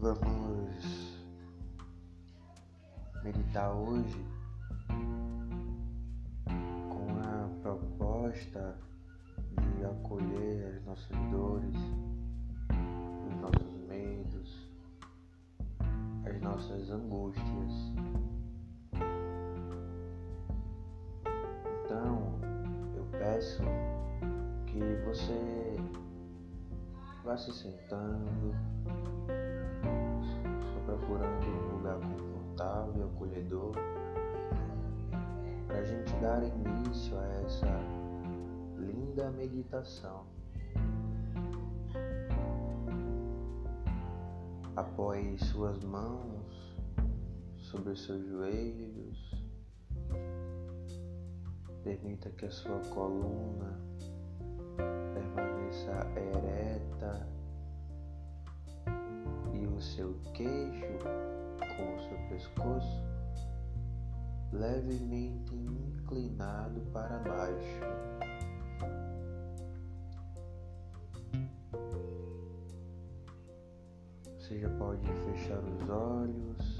Vamos meditar hoje com a proposta de acolher as nossas dores, os nossos medos, as nossas angústias. Então, eu peço que você vá se sentando procurando um lugar confortável e acolhedor para a gente dar início a essa linda meditação. Apoie suas mãos sobre os seus joelhos. Permita que a sua coluna queixo com o seu pescoço levemente inclinado para baixo. Você já pode fechar os olhos.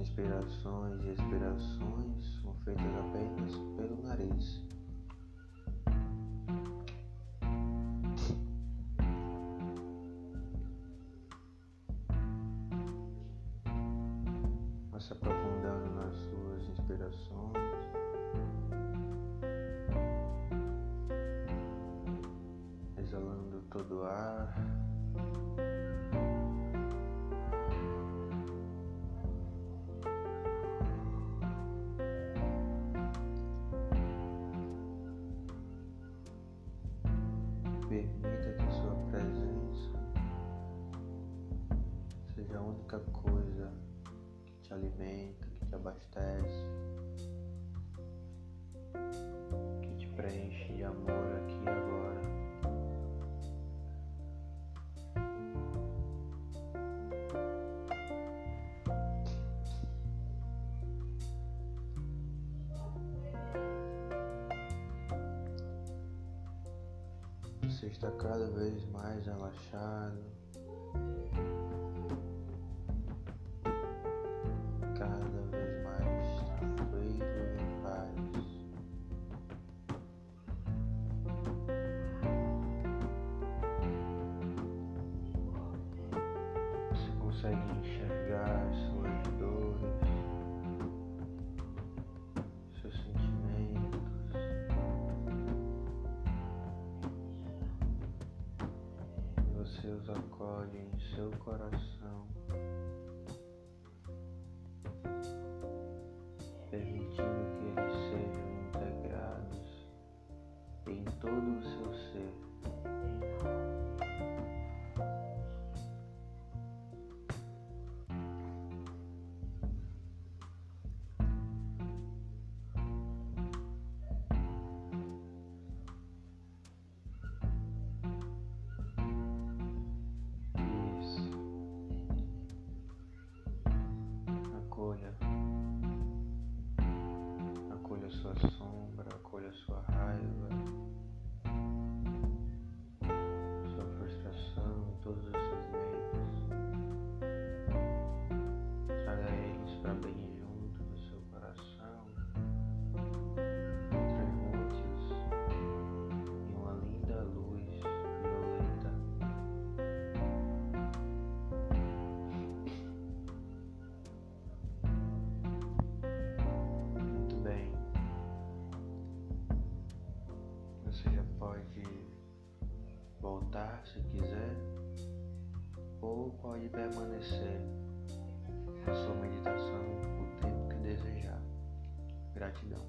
inspirações e expirações são feitas apenas pelo nariz. se aprofundando nas suas inspirações. Exalando todo o ar. Permita que sua presença seja a única coisa te alimenta, que te abastece, que te preenche de amor Você está cada vez mais relaxado. consegue enxergar suas dores, os acolhe em seu coração, permitindo sombra, acolha sua raiva, sua frustração, todos os voltar se quiser, ou pode permanecer na sua meditação o tempo que desejar. Gratidão.